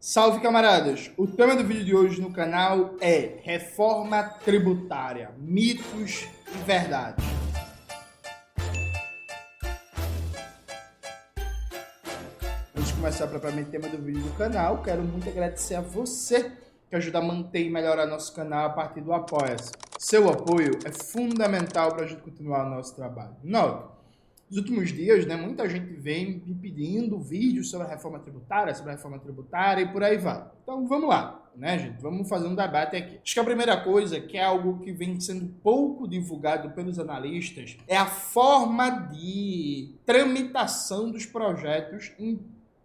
Salve camaradas! O tema do vídeo de hoje no canal é Reforma Tributária, mitos e verdades. Antes de começar propriamente o tema do vídeo do canal, quero muito agradecer a você que ajuda a manter e melhorar nosso canal a partir do Apoia-se. Seu apoio é fundamental para a gente continuar o nosso trabalho. Note, nos últimos dias, né, muita gente vem me pedindo vídeos sobre a reforma tributária, sobre a reforma tributária e por aí vai. Então vamos lá, né, gente? Vamos fazer um debate aqui. Acho que a primeira coisa, que é algo que vem sendo pouco divulgado pelos analistas, é a forma de tramitação dos projetos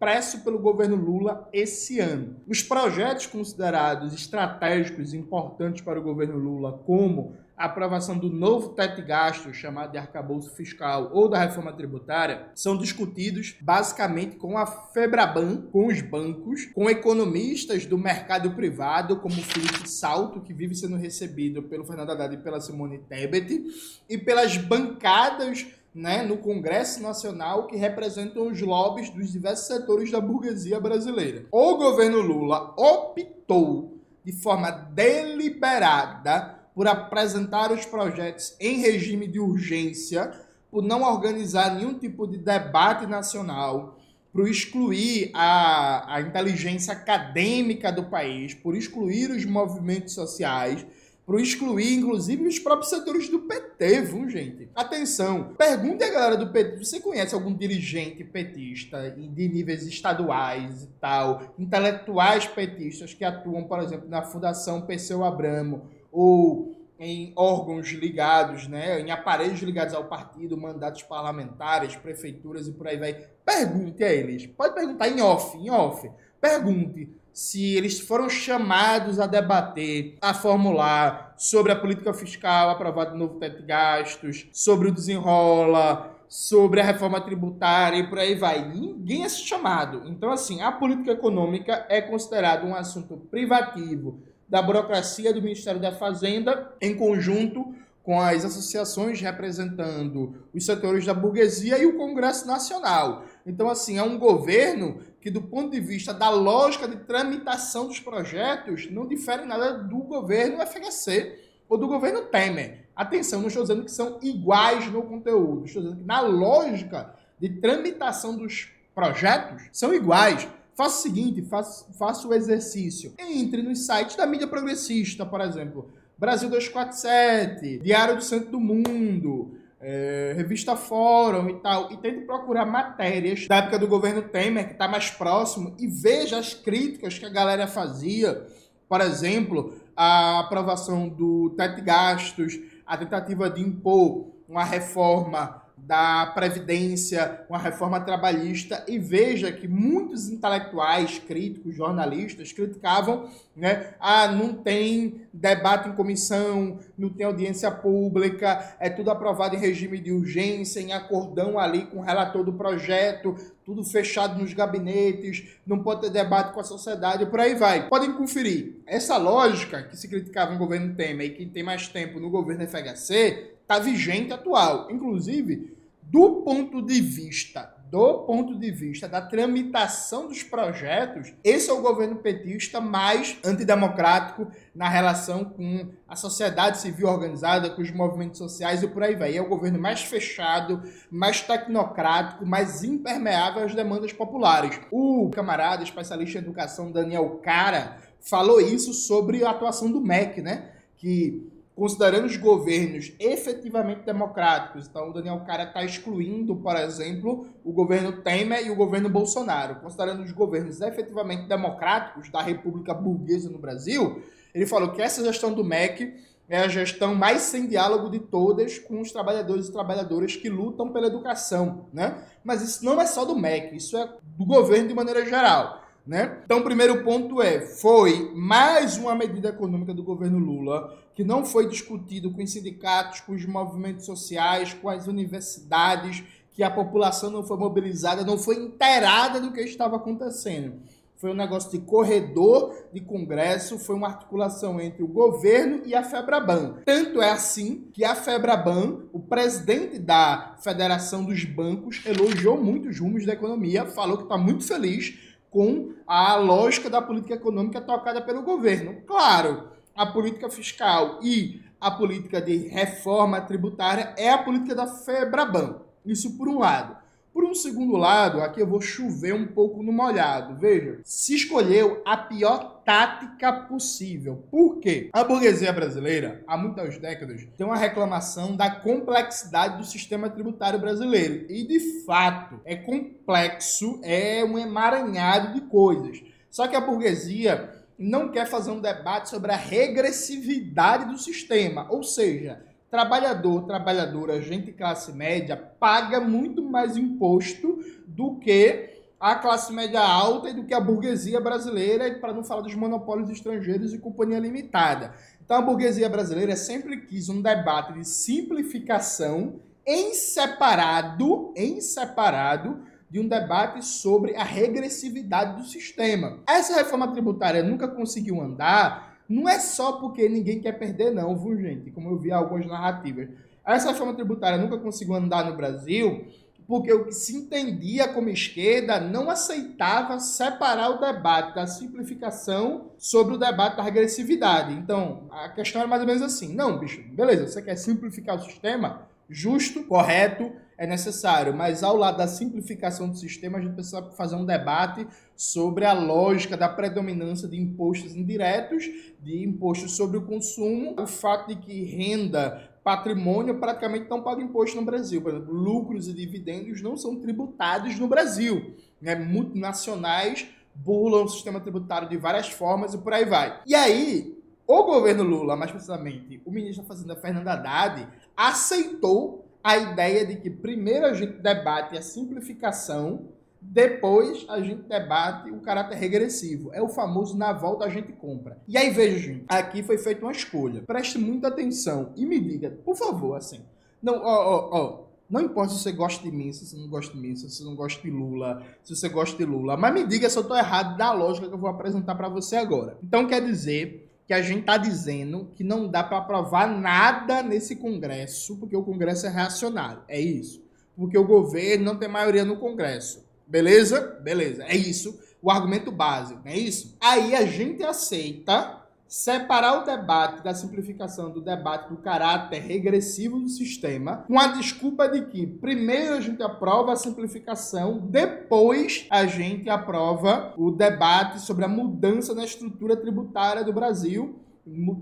impresso pelo governo Lula esse ano. Os projetos considerados estratégicos e importantes para o governo Lula, como a aprovação do novo teto de gastos, chamado de arcabouço fiscal, ou da reforma tributária, são discutidos basicamente com a Febraban, com os bancos, com economistas do mercado privado, como Felipe Salto, que vive sendo recebido pelo Fernando Haddad e pela Simone Tebet, e pelas bancadas né, no Congresso Nacional que representam os lobbies dos diversos setores da burguesia brasileira. O governo Lula optou de forma deliberada por apresentar os projetos em regime de urgência, por não organizar nenhum tipo de debate nacional, por excluir a, a inteligência acadêmica do país, por excluir os movimentos sociais, por excluir, inclusive, os próprios setores do PT, viu, gente? Atenção, pergunte a galera do PT, você conhece algum dirigente petista de níveis estaduais e tal, intelectuais petistas que atuam, por exemplo, na Fundação Perseu Abramo, ou em órgãos ligados, né, em aparelhos ligados ao partido, mandatos parlamentares, prefeituras e por aí vai. Pergunte a eles. Pode perguntar em off, em off. Pergunte se eles foram chamados a debater, a formular sobre a política fiscal aprovada no novo teto de gastos, sobre o desenrola, sobre a reforma tributária e por aí vai. Ninguém é chamado. Então, assim, a política econômica é considerada um assunto privativo da burocracia do Ministério da Fazenda, em conjunto com as associações representando os setores da burguesia e o Congresso Nacional. Então, assim, é um governo que, do ponto de vista da lógica de tramitação dos projetos, não difere nada do governo FHC ou do governo Temer. Atenção, não estou dizendo que são iguais no conteúdo, estou dizendo que na lógica de tramitação dos projetos são iguais. Faça o seguinte, faça, faça o exercício. Entre nos sites da mídia progressista, por exemplo, Brasil 247, Diário do Centro do Mundo, é, Revista Fórum e tal, e tente procurar matérias da época do governo Temer, que está mais próximo, e veja as críticas que a galera fazia. Por exemplo, a aprovação do teto de gastos, a tentativa de impor uma reforma da Previdência, uma reforma trabalhista, e veja que muitos intelectuais, críticos, jornalistas criticavam, né? Ah, não tem debate em comissão, não tem audiência pública, é tudo aprovado em regime de urgência, em acordão ali com o relator do projeto, tudo fechado nos gabinetes, não pode ter debate com a sociedade, por aí vai. Podem conferir. Essa lógica que se criticava no governo Temer e que tem mais tempo no governo FHC, está vigente atual. Inclusive, do ponto de vista do ponto de vista da tramitação dos projetos, esse é o governo petista mais antidemocrático na relação com a sociedade civil organizada, com os movimentos sociais e por aí vai. É o governo mais fechado, mais tecnocrático, mais impermeável às demandas populares. O camarada especialista em educação Daniel Cara falou isso sobre a atuação do MEC, né? Que considerando os governos efetivamente democráticos. Então, o Daniel Cara está excluindo, por exemplo, o governo Temer e o governo Bolsonaro. Considerando os governos efetivamente democráticos da República Burguesa no Brasil, ele falou que essa gestão do MEC é a gestão mais sem diálogo de todas com os trabalhadores e trabalhadoras que lutam pela educação, né? Mas isso não é só do MEC, isso é do governo de maneira geral. Né? Então, o primeiro ponto é: foi mais uma medida econômica do governo Lula que não foi discutido com os sindicatos, com os movimentos sociais, com as universidades, que a população não foi mobilizada, não foi inteirada do que estava acontecendo. Foi um negócio de corredor de congresso, foi uma articulação entre o governo e a Febraban. Tanto é assim que a Febraban, o presidente da Federação dos Bancos, elogiou muito os rumos da economia, falou que está muito feliz com a lógica da política econômica tocada pelo governo. Claro, a política fiscal e a política de reforma tributária é a política da FEBRABAN. Isso por um lado. Por um segundo lado, aqui eu vou chover um pouco no molhado. Veja, se escolheu a pior tática possível. Por quê? A burguesia brasileira, há muitas décadas, tem uma reclamação da complexidade do sistema tributário brasileiro. E, de fato, é complexo, é um emaranhado de coisas. Só que a burguesia não quer fazer um debate sobre a regressividade do sistema, ou seja, trabalhador, trabalhadora, gente classe média paga muito mais imposto do que a classe média alta e do que a burguesia brasileira, para não falar dos monopólios estrangeiros e companhia limitada. Então a burguesia brasileira sempre quis um debate de simplificação em separado, em separado de um debate sobre a regressividade do sistema. Essa reforma tributária nunca conseguiu andar não é só porque ninguém quer perder, não, viu, gente? Como eu vi algumas narrativas. Essa reforma tributária nunca conseguiu andar no Brasil porque o que se entendia como esquerda não aceitava separar o debate da simplificação sobre o debate da regressividade. Então, a questão era mais ou menos assim: não, bicho, beleza, você quer simplificar o sistema? Justo, correto, é necessário, mas ao lado da simplificação do sistema, a gente precisa fazer um debate sobre a lógica da predominância de impostos indiretos, de impostos sobre o consumo, o fato de que renda, patrimônio praticamente não paga imposto no Brasil. Por exemplo, lucros e dividendos não são tributados no Brasil. Né? Multinacionais burlam o sistema tributário de várias formas e por aí vai. E aí, o governo Lula, mais precisamente o ministro da Fazenda Fernando Haddad, aceitou a ideia de que primeiro a gente debate a simplificação, depois a gente debate o caráter regressivo. É o famoso na volta a gente compra. E aí veja, gente, aqui foi feita uma escolha. Preste muita atenção e me diga, por favor, assim. Não, ó, ó, ó. Não importa se você gosta de mim, se você não gosta de mim, se você não gosta de Lula, se você gosta de Lula, mas me diga se eu tô errado da lógica que eu vou apresentar para você agora. Então quer dizer que a gente está dizendo que não dá para aprovar nada nesse Congresso, porque o Congresso é reacionário. É isso. Porque o governo não tem maioria no Congresso. Beleza? Beleza. É isso. O argumento básico, é isso? Aí a gente aceita separar o debate da simplificação do debate do caráter regressivo do sistema, com a desculpa de que primeiro a gente aprova a simplificação, depois a gente aprova o debate sobre a mudança na estrutura tributária do Brasil,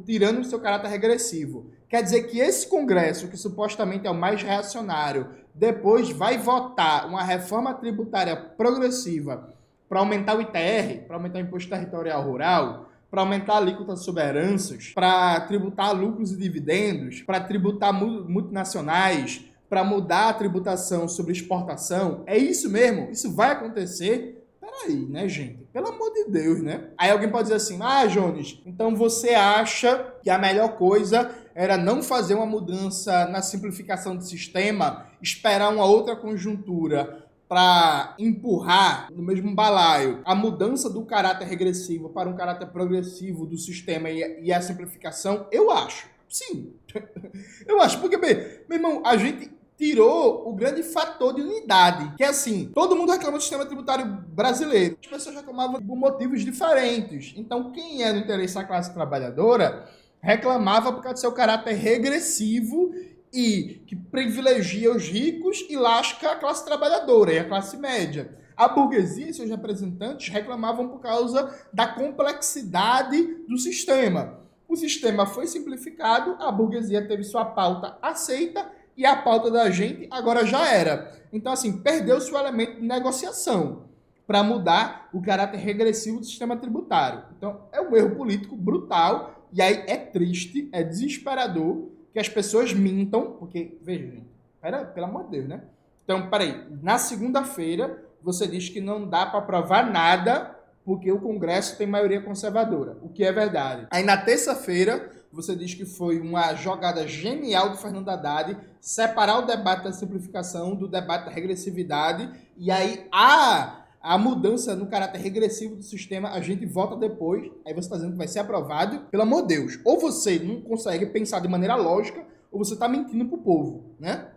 tirando o seu caráter regressivo. Quer dizer que esse Congresso, que supostamente é o mais reacionário, depois vai votar uma reforma tributária progressiva para aumentar o ITR, para aumentar o imposto territorial rural, para aumentar a alíquota sobre heranças, para tributar lucros e dividendos, para tributar multinacionais, para mudar a tributação sobre exportação. É isso mesmo? Isso vai acontecer? Peraí, né, gente? Pelo amor de Deus, né? Aí alguém pode dizer assim: ah, Jones, então você acha que a melhor coisa era não fazer uma mudança na simplificação do sistema, esperar uma outra conjuntura para empurrar no mesmo balaio a mudança do caráter regressivo para um caráter progressivo do sistema e, a simplificação, eu acho. Sim. eu acho. Porque, bem, meu irmão, a gente tirou o grande fator de unidade. Que é assim, todo mundo reclama do sistema tributário brasileiro. As pessoas reclamavam por motivos diferentes. Então, quem é do interesse da classe trabalhadora reclamava por causa do seu caráter regressivo e que privilegia os ricos e lasca a classe trabalhadora e a classe média. A burguesia e seus representantes reclamavam por causa da complexidade do sistema. O sistema foi simplificado, a burguesia teve sua pauta aceita e a pauta da gente agora já era. Então, assim, perdeu-se o elemento de negociação para mudar o caráter regressivo do sistema tributário. Então, é um erro político brutal e aí é triste, é desesperador que as pessoas mintam, porque, veja, gente, pera, pelo amor de Deus, né? Então, peraí, na segunda-feira você diz que não dá para provar nada porque o Congresso tem maioria conservadora, o que é verdade. Aí na terça-feira você diz que foi uma jogada genial do Fernando Haddad separar o debate da simplificação do debate da regressividade e aí a a mudança no caráter regressivo do sistema, a gente vota depois, aí você está dizendo que vai ser aprovado. Pelo amor de Deus, ou você não consegue pensar de maneira lógica, ou você está mentindo para o povo, né?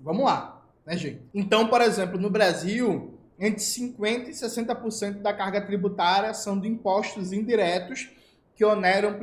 Vamos lá, né, gente? Então, por exemplo, no Brasil, entre 50% e 60% da carga tributária são de impostos indiretos que oneram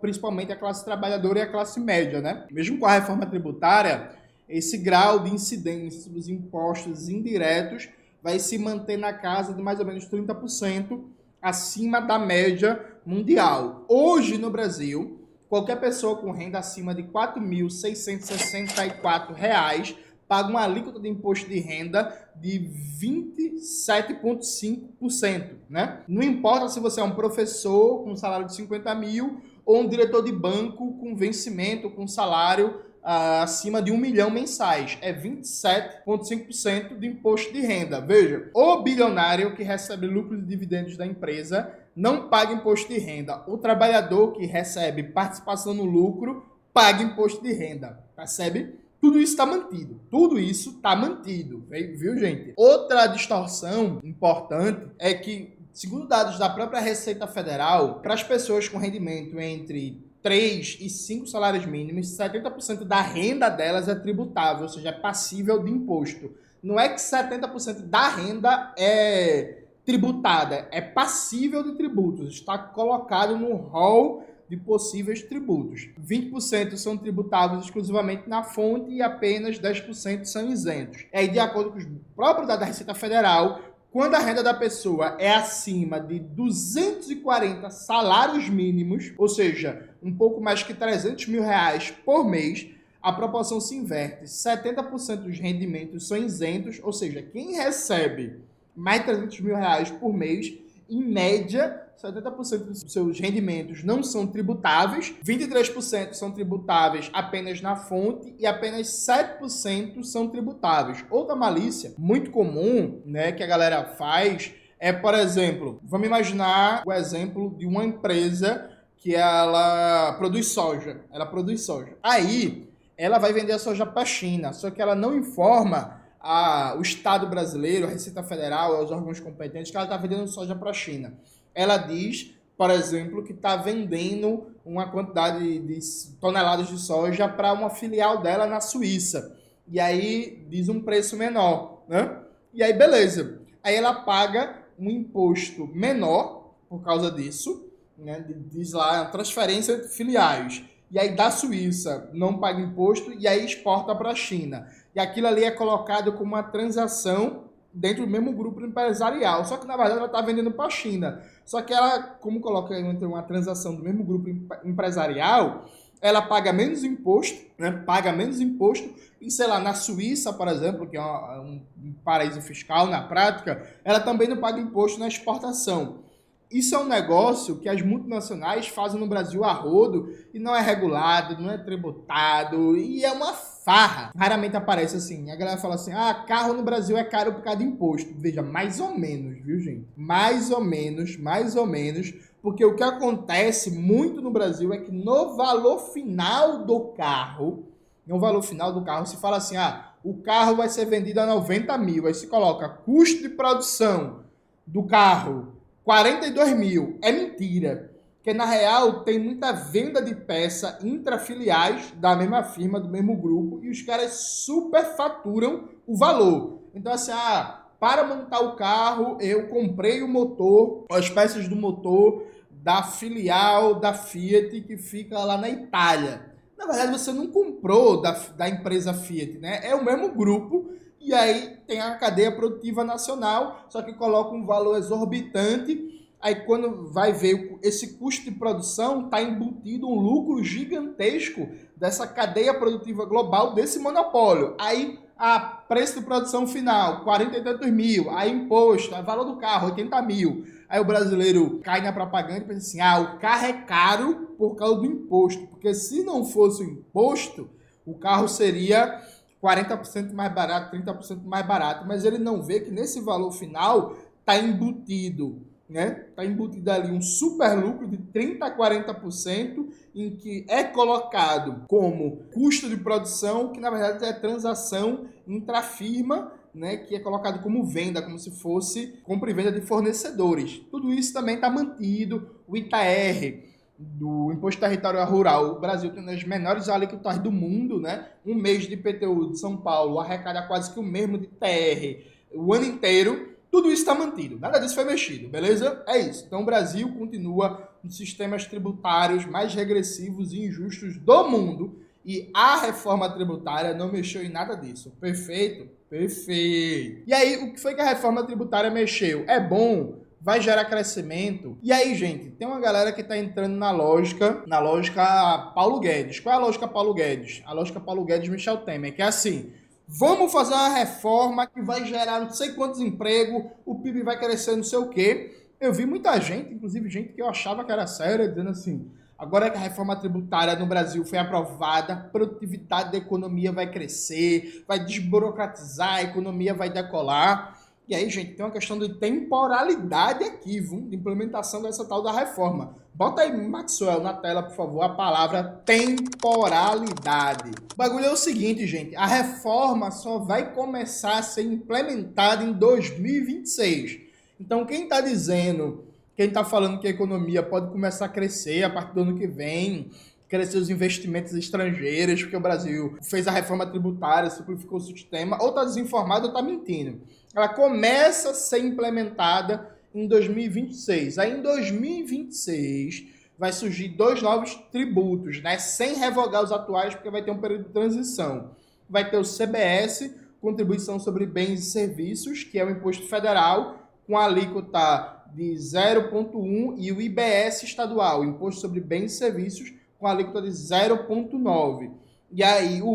principalmente a classe trabalhadora e a classe média, né? Mesmo com a reforma tributária, esse grau de incidência dos impostos indiretos vai se manter na casa de mais ou menos 30% acima da média mundial. Hoje no Brasil, qualquer pessoa com renda acima de R$ 4.664 paga uma alíquota de imposto de renda de 27,5%. Né? Não importa se você é um professor com salário de 50 mil ou um diretor de banco com vencimento, com salário acima de um milhão mensais. É 27,5% de imposto de renda. Veja, o bilionário que recebe lucros e dividendos da empresa não paga imposto de renda. O trabalhador que recebe participação no lucro paga imposto de renda. Percebe? Tudo isso está mantido. Tudo isso está mantido, viu, gente? Outra distorção importante é que, segundo dados da própria Receita Federal, para as pessoas com rendimento entre 3 e 5 salários mínimos, 70% da renda delas é tributável, ou seja, é passível de imposto. Não é que 70% da renda é tributada, é passível de tributos, está colocado no rol de possíveis tributos. 20% são tributáveis exclusivamente na fonte e apenas 10% são isentos. É de acordo com os próprios da Receita Federal, quando a renda da pessoa é acima de 240 salários mínimos, ou seja, um pouco mais que 300 mil reais por mês, a proporção se inverte. 70% dos rendimentos são isentos, ou seja, quem recebe mais de 300 mil reais por mês, em média, 70% dos seus rendimentos não são tributáveis, 23% são tributáveis apenas na fonte e apenas 7% são tributáveis. Outra malícia muito comum, né, que a galera faz é, por exemplo, vamos imaginar o exemplo de uma empresa que ela produz soja. Ela produz soja. Aí, ela vai vender a soja para a China, só que ela não informa a, o Estado brasileiro, a Receita Federal, os órgãos competentes, que ela está vendendo soja para a China ela diz, por exemplo, que está vendendo uma quantidade de toneladas de soja para uma filial dela na Suíça. E aí diz um preço menor, né? E aí, beleza. Aí ela paga um imposto menor por causa disso, né? Diz lá, transferência de filiais. E aí da Suíça não paga imposto e aí exporta para a China. E aquilo ali é colocado como uma transação dentro do mesmo grupo empresarial. Só que, na verdade, ela está vendendo para a China. Só que ela, como coloca entre uma transação do mesmo grupo empresarial, ela paga menos imposto, né? paga menos imposto, e sei lá, na Suíça, por exemplo, que é um, paraíso fiscal na prática, ela também não paga imposto na exportação. Isso é um negócio que as multinacionais fazem no Brasil a rodo e não é regulado, não é tributado e é uma farra. Raramente aparece assim. A galera fala assim: ah, carro no Brasil é caro por causa de imposto. Veja, mais ou menos, viu, gente? Mais ou menos, mais ou menos. Porque o que acontece muito no Brasil é que no valor final do carro, no valor final do carro, se fala assim: ah, o carro vai ser vendido a 90 mil. Aí se coloca custo de produção do carro 42 mil. É mentira. Porque na real tem muita venda de peça intrafiliais da mesma firma, do mesmo grupo, e os caras superfaturam o valor. Então, assim, ah, para montar o carro, eu comprei o motor, as peças do motor da filial da Fiat que fica lá na Itália. Na verdade, você não comprou da, da empresa Fiat, né? É o mesmo grupo e aí tem a cadeia produtiva nacional, só que coloca um valor exorbitante. Aí quando vai ver esse custo de produção, está embutido um lucro gigantesco dessa cadeia produtiva global desse monopólio. Aí a preço de produção final, 40 e tantos mil, aí imposto, aí valor do carro, 80 mil. Aí o brasileiro cai na propaganda e pensa assim: ah, o carro é caro por causa do imposto. Porque se não fosse o imposto, o carro seria 40% mais barato, 30% mais barato, mas ele não vê que nesse valor final está embutido, né? Está embutido ali um super lucro de 30 a 40% em que é colocado como custo de produção, que na verdade é transação intrafirma, né, que é colocado como venda, como se fosse compra e venda de fornecedores. Tudo isso também está mantido. O ITR, do Imposto Territorial Rural, o Brasil tem as menores alíquotas do mundo, né? Um mês de IPTU de São Paulo arrecada quase que o mesmo de TR o ano inteiro. Tudo isso está mantido, nada disso foi mexido, beleza? É isso. Então o Brasil continua um dos sistemas tributários mais regressivos e injustos do mundo e a reforma tributária não mexeu em nada disso. Perfeito? Perfeito. E aí, o que foi que a reforma tributária mexeu? É bom? Vai gerar crescimento? E aí, gente, tem uma galera que está entrando na lógica, na lógica Paulo Guedes. Qual é a lógica Paulo Guedes? A lógica Paulo Guedes Michel Temer, que é assim: vamos fazer uma reforma que vai gerar não sei quantos empregos, o PIB vai crescer não sei o quê. Eu vi muita gente, inclusive gente que eu achava que era séria, dizendo assim: Agora que a reforma tributária no Brasil foi aprovada, a produtividade da economia vai crescer, vai desburocratizar, a economia vai decolar. E aí, gente, tem uma questão de temporalidade aqui, viu? de implementação dessa tal da reforma. Bota aí, Maxwell, na tela, por favor, a palavra temporalidade. O bagulho é o seguinte, gente: a reforma só vai começar a ser implementada em 2026. Então, quem está dizendo quem está falando que a economia pode começar a crescer a partir do ano que vem, crescer os investimentos estrangeiros, porque o Brasil fez a reforma tributária, simplificou o sistema, ou está desinformado ou está mentindo. Ela começa a ser implementada em 2026. Aí em 2026 vai surgir dois novos tributos, né? Sem revogar os atuais, porque vai ter um período de transição. Vai ter o CBS, Contribuição sobre Bens e Serviços, que é o imposto federal, com alíquota de 0,1 e o IBS estadual, Imposto sobre Bens e Serviços, com alíquota de 0,9. E aí o,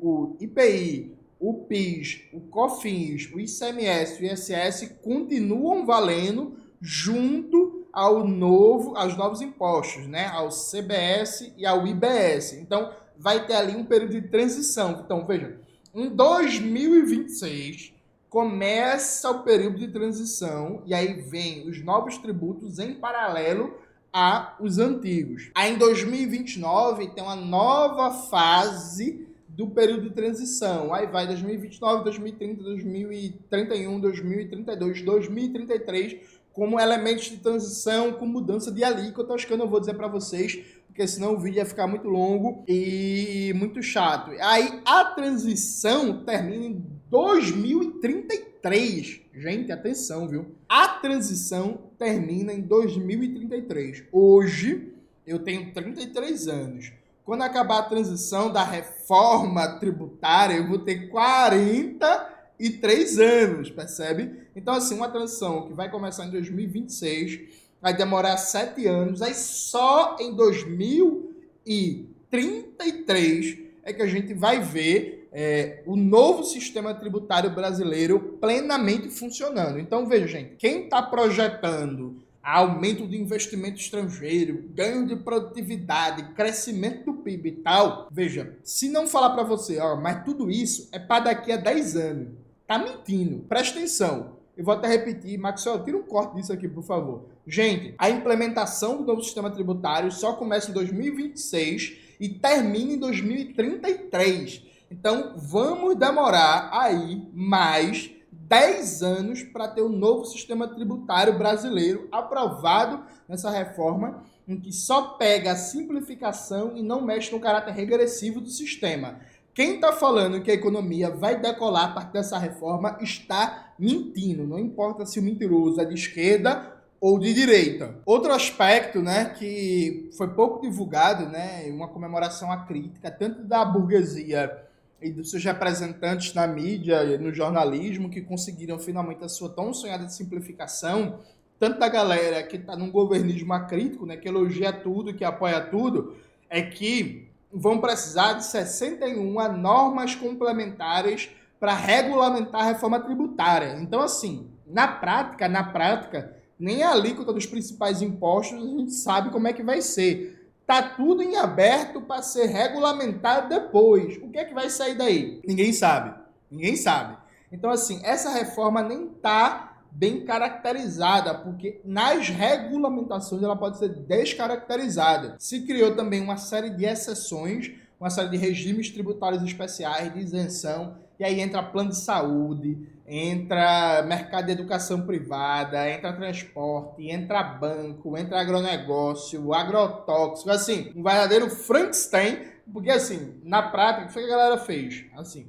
o IPI, o PIS, o COFINS, o ICMS o ISS continuam valendo junto ao novo, aos novos impostos, né? Ao CBS e ao IBS. Então, vai ter ali um período de transição. Então, veja, em 2026, começa o período de transição e aí vem os novos tributos em paralelo a os antigos. Aí em 2029 tem uma nova fase do período de transição. Aí vai 2029, 2030, 2031, 2032, 2033 como elementos de transição com mudança de alíquota, acho que eu não vou dizer para vocês, porque senão o vídeo ia ficar muito longo e muito chato. Aí a transição termina em 2033. Gente, atenção, viu? A transição termina em 2033. Hoje, eu tenho 33 anos. Quando acabar a transição da reforma tributária, eu vou ter 43 anos, percebe? Então, assim, uma transição que vai começar em 2026, vai demorar 7 anos, aí só em 2033 é que a gente vai ver é, o novo sistema tributário brasileiro plenamente funcionando. Então, veja, gente, quem está projetando aumento de investimento estrangeiro, ganho de produtividade, crescimento do PIB e tal, veja, se não falar para você, ó, mas tudo isso é para daqui a 10 anos, tá mentindo. Presta atenção. Eu vou até repetir, Maxwell, tira um corte disso aqui, por favor. Gente, a implementação do novo sistema tributário só começa em 2026 e termina em 2033. Então, vamos demorar aí mais 10 anos para ter um novo sistema tributário brasileiro aprovado nessa reforma, em que só pega a simplificação e não mexe no caráter regressivo do sistema. Quem está falando que a economia vai decolar a partir dessa reforma está mentindo. Não importa se o mentiroso é de esquerda ou de direita. Outro aspecto, né, que foi pouco divulgado, né, uma comemoração à crítica tanto da burguesia e dos seus representantes na mídia e no jornalismo que conseguiram finalmente a sua tão sonhada simplificação, tanto da galera que está num governismo acrítico, né, que elogia tudo, que apoia tudo, é que vão precisar de 61 normas complementares para regulamentar a reforma tributária. Então, assim, na prática, na prática, nem a alíquota dos principais impostos a gente sabe como é que vai ser. Tá tudo em aberto para ser regulamentado depois. O que é que vai sair daí? Ninguém sabe. Ninguém sabe. Então, assim, essa reforma nem tá bem caracterizada, porque nas regulamentações ela pode ser descaracterizada. Se criou também uma série de exceções, uma série de regimes tributários especiais de isenção, e aí entra plano de saúde, entra mercado de educação privada, entra transporte, entra banco, entra agronegócio, agrotóxico, assim, um verdadeiro Frankenstein, porque assim, na prática, o que a galera fez? Assim,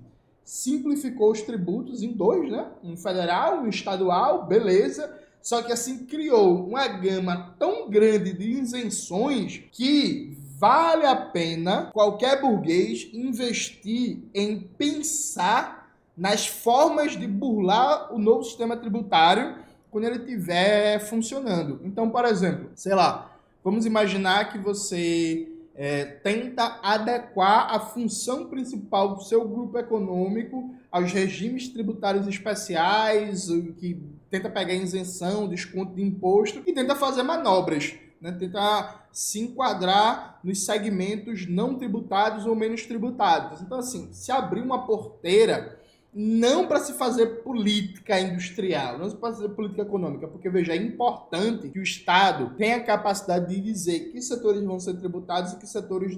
simplificou os tributos em dois, né? Um federal, um estadual, beleza. Só que assim criou uma gama tão grande de isenções que vale a pena qualquer burguês investir em pensar nas formas de burlar o novo sistema tributário quando ele estiver funcionando. Então, por exemplo, sei lá, vamos imaginar que você é, tenta adequar a função principal do seu grupo econômico aos regimes tributários especiais, que tenta pegar isenção, desconto de imposto e tenta fazer manobras né, tentar se enquadrar nos segmentos não tributados ou menos tributados. Então, assim, se abrir uma porteira não para se fazer política industrial, não para fazer política econômica, porque veja, é importante que o Estado tenha a capacidade de dizer que setores vão ser tributados e que setores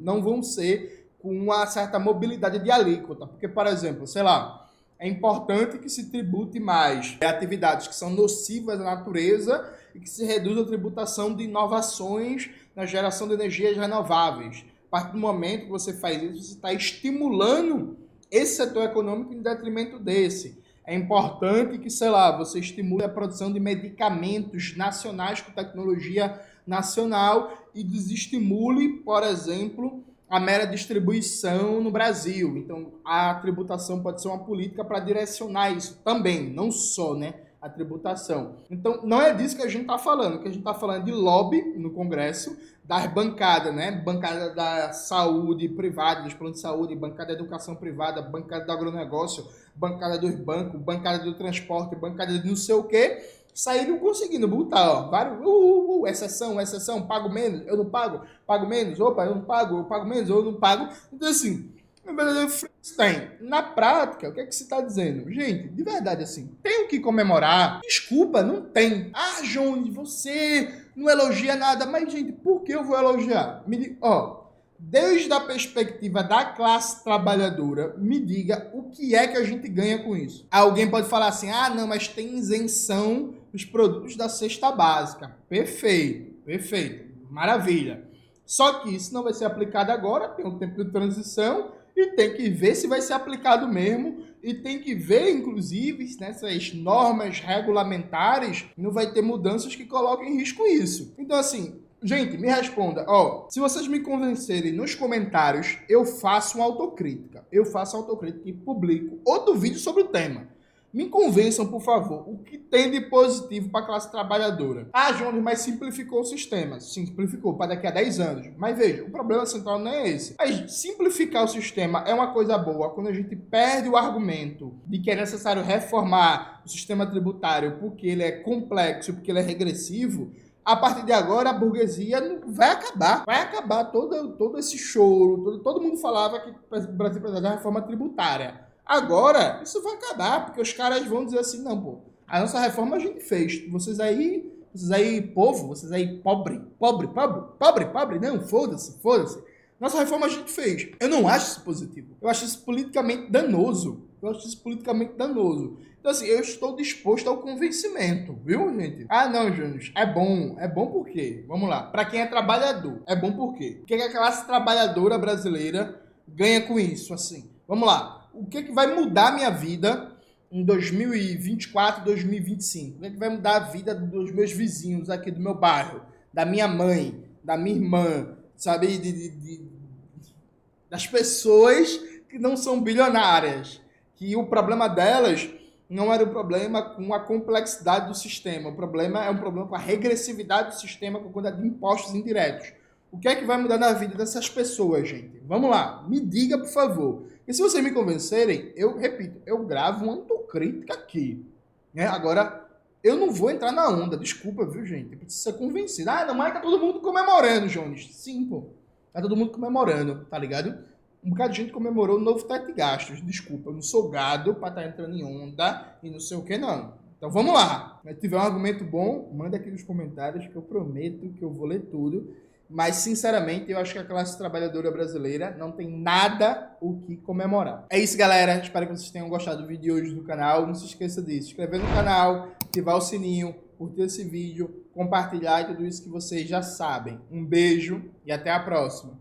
não vão ser com uma certa mobilidade de alíquota. Porque, por exemplo, sei lá, é importante que se tribute mais atividades que são nocivas à natureza e que se reduza a tributação de inovações na geração de energias renováveis. A partir do momento que você faz isso, você está estimulando esse setor econômico em detrimento desse. É importante que, sei lá, você estimule a produção de medicamentos nacionais com tecnologia nacional e desestimule, por exemplo, a mera distribuição no Brasil. Então, a tributação pode ser uma política para direcionar isso também, não só, né? a tributação. Então, não é disso que a gente está falando, que a gente está falando de lobby no Congresso, das bancadas, né? Bancada da saúde privada, dos planos de saúde, bancada da educação privada, bancada do agronegócio, bancada dos bancos, bancada do transporte, bancada de não sei o quê, saíram conseguindo botar, ó, vários, uh, uh, uh, exceção, exceção, pago menos, eu não pago, pago menos, opa, eu não pago, eu pago menos, eu não pago. Então, assim, no verdadeiro Frankenstein. Na prática, o que é que você está dizendo? Gente, de verdade, assim, tem o que comemorar? Desculpa, não tem. Ah, Jones, você não elogia nada. Mas, gente, por que eu vou elogiar? Me diga, ó, desde a perspectiva da classe trabalhadora, me diga o que é que a gente ganha com isso. Alguém pode falar assim, ah, não, mas tem isenção dos produtos da cesta básica. Perfeito, perfeito, maravilha. Só que isso não vai ser aplicado agora, tem um tempo de transição, e tem que ver se vai ser aplicado mesmo e tem que ver, inclusive, nessas normas regulamentares, não vai ter mudanças que coloquem em risco isso. Então, assim, gente, me responda, ó, se vocês me convencerem nos comentários, eu faço uma autocrítica. Eu faço autocrítica e publico outro vídeo sobre o tema. Me convençam, por favor, o que tem de positivo para a classe trabalhadora. Ah, Jones, mas simplificou o sistema. Simplificou para daqui a 10 anos. Mas veja, o problema central não é esse. Mas simplificar o sistema é uma coisa boa quando a gente perde o argumento de que é necessário reformar o sistema tributário porque ele é complexo, porque ele é regressivo a partir de agora a burguesia vai acabar. Vai acabar todo, todo esse choro. Todo, todo mundo falava que o Brasil precisava de reforma tributária. Agora, isso vai acabar, porque os caras vão dizer assim, não, pô, a nossa reforma a gente fez. Vocês aí, vocês aí, povo, vocês aí, pobre, pobre, pobre, pobre, pobre, não, foda-se, foda-se. Nossa reforma a gente fez. Eu não acho isso positivo. Eu acho isso politicamente danoso. Eu acho isso politicamente danoso. Então, assim, eu estou disposto ao convencimento, viu, gente? Ah, não, Júnior, é bom. É bom por quê? Vamos lá. Para quem é trabalhador, é bom por quê? O que, é que a classe trabalhadora brasileira ganha com isso, assim? Vamos lá o que, é que vai mudar a minha vida em 2024, 2025? O que, é que vai mudar a vida dos meus vizinhos aqui do meu bairro, da minha mãe, da minha irmã, sabe? De, de, de, das pessoas que não são bilionárias. Que o problema delas não era o problema com a complexidade do sistema. O problema é um problema com a regressividade do sistema com a quantidade de impostos indiretos. O que é que vai mudar na vida dessas pessoas, gente? Vamos lá, me diga, por favor. E se vocês me convencerem, eu repito, eu gravo uma autocrítica aqui. Né? Agora, eu não vou entrar na onda, desculpa, viu, gente? Precisa ser convencido. Ah, não, mas tá todo mundo comemorando, Jones. Sim, pô. Tá todo mundo comemorando, tá ligado? Um bocado de gente comemorou o novo teto de gastos. Desculpa, eu não sou gado pra estar tá entrando em onda e não sei o que, não. Então vamos lá. Se tiver um argumento bom, manda aqui nos comentários que eu prometo que eu vou ler tudo. Mas, sinceramente, eu acho que a classe trabalhadora brasileira não tem nada o que comemorar. É isso, galera. Espero que vocês tenham gostado do vídeo de hoje do canal. Não se esqueça de se inscrever no canal, ativar o sininho, curtir esse vídeo, compartilhar e tudo isso que vocês já sabem. Um beijo e até a próxima.